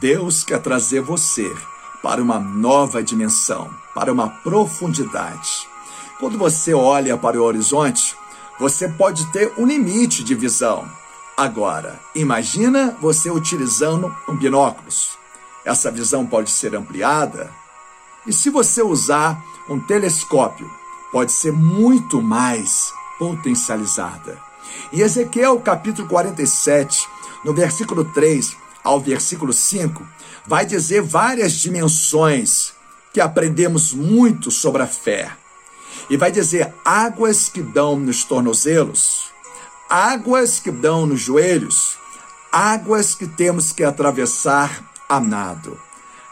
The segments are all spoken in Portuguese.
Deus quer trazer você para uma nova dimensão, para uma profundidade. Quando você olha para o horizonte, você pode ter um limite de visão. Agora, imagina você utilizando um binóculos. Essa visão pode ser ampliada. E se você usar um telescópio, pode ser muito mais potencializada. Em Ezequiel capítulo 47, no versículo 3 ao versículo 5, vai dizer várias dimensões que aprendemos muito sobre a fé. E vai dizer águas que dão nos tornozelos, águas que dão nos joelhos, águas que temos que atravessar a nado.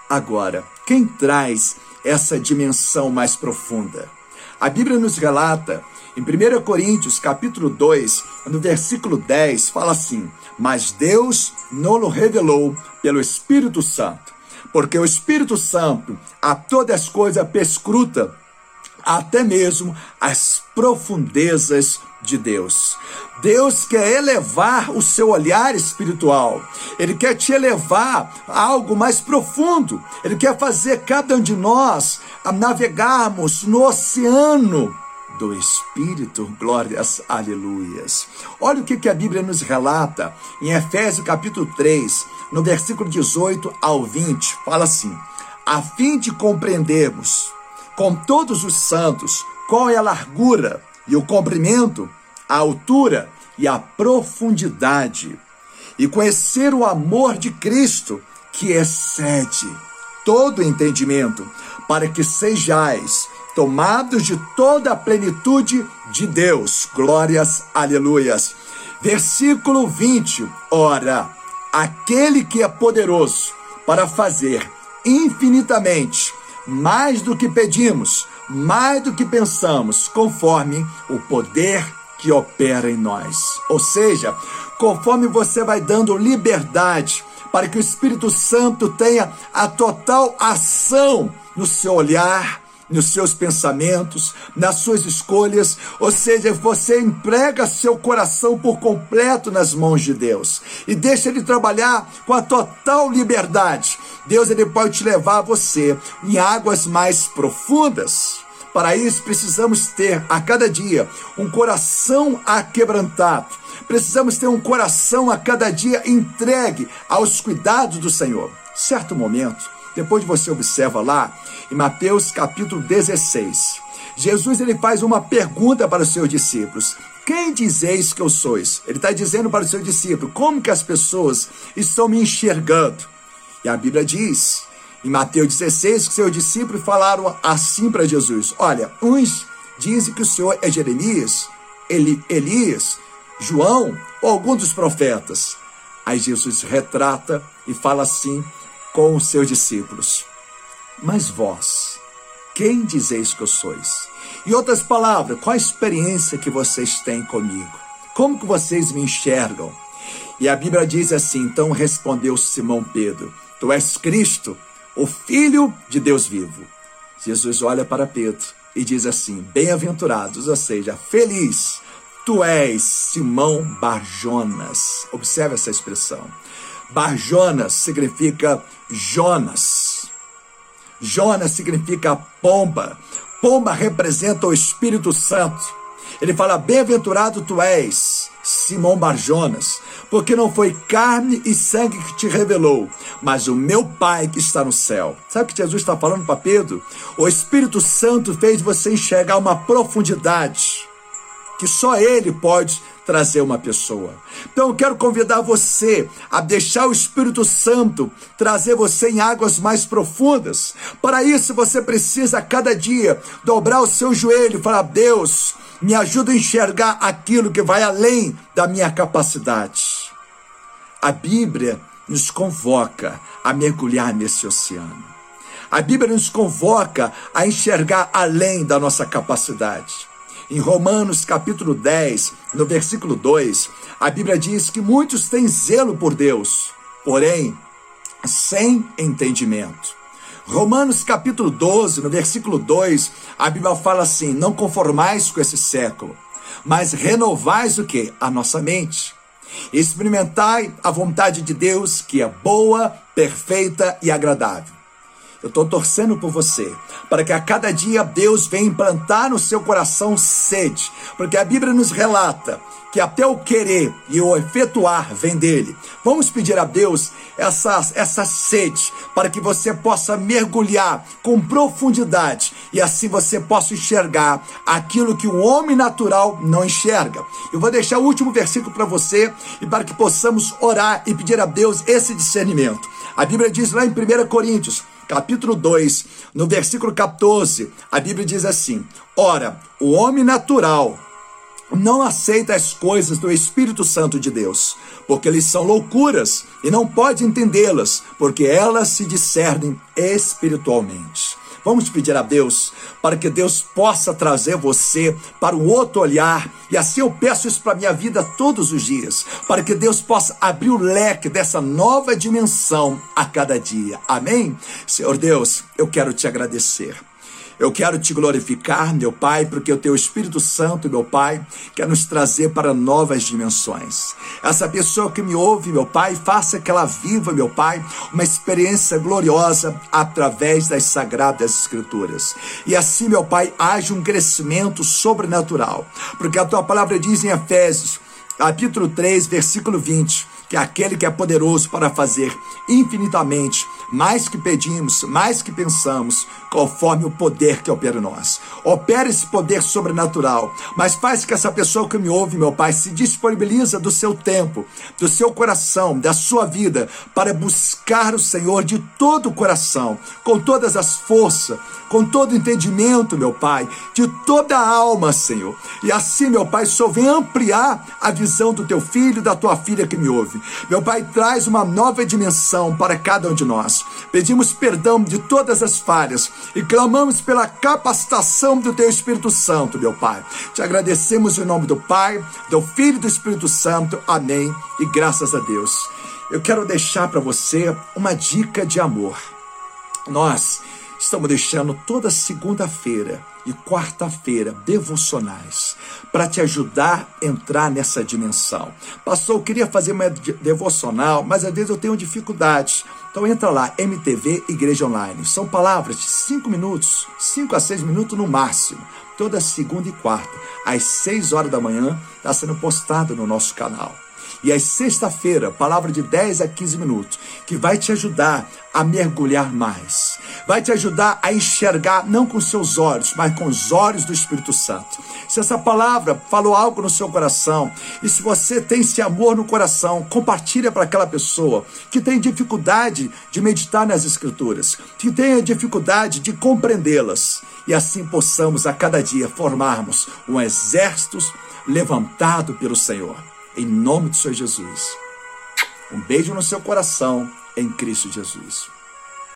Agora, quem traz essa dimensão mais profunda? A Bíblia nos relata em 1 Coríntios, capítulo 2, no versículo 10, fala assim: "Mas Deus não o revelou pelo Espírito Santo, porque o Espírito Santo a todas as coisas perscruta, até mesmo as profundezas de Deus. Deus quer elevar o seu olhar espiritual. Ele quer te elevar a algo mais profundo. Ele quer fazer cada um de nós navegarmos no oceano do Espírito, glórias, aleluias. Olha o que, a Bíblia nos relata em Efésios capítulo 3, no versículo 18 ao 20, fala assim: a fim de compreendermos com todos os santos qual é a largura e o comprimento, a altura e a profundidade, e conhecer o amor de Cristo que excede todo entendimento, para que sejais tomados de toda a plenitude de Deus. Glórias, aleluias. Versículo 20. Ora, aquele que é poderoso para fazer infinitamente mais do que pedimos, mais do que pensamos, conforme o poder que opera em nós. Ou seja, conforme você vai dando liberdade para que o Espírito Santo tenha a total ação no seu olhar, nos seus pensamentos, nas suas escolhas, ou seja, você emprega seu coração por completo nas mãos de Deus e deixa ele trabalhar com a total liberdade. Deus ele pode te levar você em águas mais profundas. Para isso precisamos ter a cada dia um coração aquebrantado. Precisamos ter um coração a cada dia entregue aos cuidados do Senhor. Certo momento, depois você observa lá em Mateus capítulo 16. Jesus ele faz uma pergunta para os seus discípulos: Quem dizeis que eu sois? Ele está dizendo para os seus discípulos: Como que as pessoas estão me enxergando? E a Bíblia diz em Mateus 16 que seus discípulos falaram assim para Jesus: Olha, uns dizem que o Senhor é Jeremias, Eli, Elias, João ou algum dos profetas. Aí Jesus retrata e fala assim com os seus discípulos: mas vós, quem dizeis que eu sois? Em outras palavras, qual a experiência que vocês têm comigo? Como que vocês me enxergam? E a Bíblia diz assim: então respondeu Simão Pedro: Tu és Cristo, o Filho de Deus vivo. Jesus olha para Pedro e diz assim: Bem-aventurados, ou seja, feliz, tu és Simão Barjonas. Observe essa expressão. Barjonas significa Jonas. Jonas significa pomba. Pomba representa o Espírito Santo. Ele fala: Bem-aventurado tu és, Simão Barjonas, porque não foi carne e sangue que te revelou, mas o meu Pai que está no céu. Sabe o que Jesus está falando para Pedro? O Espírito Santo fez você enxergar uma profundidade que só Ele pode trazer uma pessoa. Então eu quero convidar você a deixar o Espírito Santo trazer você em águas mais profundas. Para isso você precisa a cada dia dobrar o seu joelho e falar: Deus, me ajuda a enxergar aquilo que vai além da minha capacidade. A Bíblia nos convoca a mergulhar nesse oceano. A Bíblia nos convoca a enxergar além da nossa capacidade. Em Romanos capítulo 10, no versículo 2, a Bíblia diz que muitos têm zelo por Deus, porém sem entendimento. Romanos capítulo 12, no versículo 2, a Bíblia fala assim: Não conformais com esse século, mas renovais o que? A nossa mente. Experimentai a vontade de Deus, que é boa, perfeita e agradável. Eu estou torcendo por você, para que a cada dia Deus venha implantar no seu coração sede, porque a Bíblia nos relata que até o querer e o efetuar vem dele. Vamos pedir a Deus essa, essa sede, para que você possa mergulhar com profundidade e assim você possa enxergar aquilo que o homem natural não enxerga. Eu vou deixar o último versículo para você e para que possamos orar e pedir a Deus esse discernimento. A Bíblia diz lá em 1 Coríntios capítulo 2, no versículo 14, a Bíblia diz assim: Ora, o homem natural não aceita as coisas do Espírito Santo de Deus, porque eles são loucuras e não pode entendê-las, porque elas se discernem espiritualmente. Vamos pedir a Deus para que Deus possa trazer você para um outro olhar, e assim eu peço isso para minha vida todos os dias, para que Deus possa abrir o leque dessa nova dimensão a cada dia. Amém? Senhor Deus, eu quero te agradecer. Eu quero te glorificar, meu Pai, porque o teu Espírito Santo, meu Pai, quer nos trazer para novas dimensões. Essa pessoa que me ouve, meu Pai, faça que ela viva, meu Pai, uma experiência gloriosa através das sagradas Escrituras. E assim, meu Pai, haja um crescimento sobrenatural, porque a tua palavra diz em Efésios, capítulo 3, versículo 20 que é aquele que é poderoso para fazer infinitamente mais que pedimos, mais que pensamos, conforme o poder que opera em nós. Opera esse poder sobrenatural, mas faz que essa pessoa que me ouve, meu Pai, se disponibiliza do seu tempo, do seu coração, da sua vida, para buscar o Senhor de todo o coração, com todas as forças, com todo o entendimento, meu Pai, de toda a alma, Senhor. E assim, meu Pai, só vem ampliar a visão do teu filho da tua filha que me ouve. Meu Pai, traz uma nova dimensão para cada um de nós. Pedimos perdão de todas as falhas e clamamos pela capacitação do teu Espírito Santo, meu Pai. Te agradecemos em nome do Pai, do Filho e do Espírito Santo. Amém. E graças a Deus. Eu quero deixar para você uma dica de amor. Nós Estamos deixando toda segunda-feira e quarta-feira devocionais para te ajudar a entrar nessa dimensão. Pastor, eu queria fazer uma devocional, mas às vezes eu tenho dificuldade. Então entra lá, MTV Igreja Online. São palavras de 5 minutos, 5 a 6 minutos no máximo. Toda segunda e quarta, às 6 horas da manhã, está sendo postado no nosso canal. E às sexta-feira, palavra de 10 a 15 minutos, que vai te ajudar a mergulhar mais. Vai te ajudar a enxergar não com seus olhos, mas com os olhos do Espírito Santo. Se essa palavra falou algo no seu coração, e se você tem esse amor no coração, compartilha para aquela pessoa que tem dificuldade de meditar nas escrituras, que tem dificuldade de compreendê-las, e assim possamos a cada dia formarmos um exército levantado pelo Senhor. Em nome do Senhor Jesus. Um beijo no seu coração, em Cristo Jesus.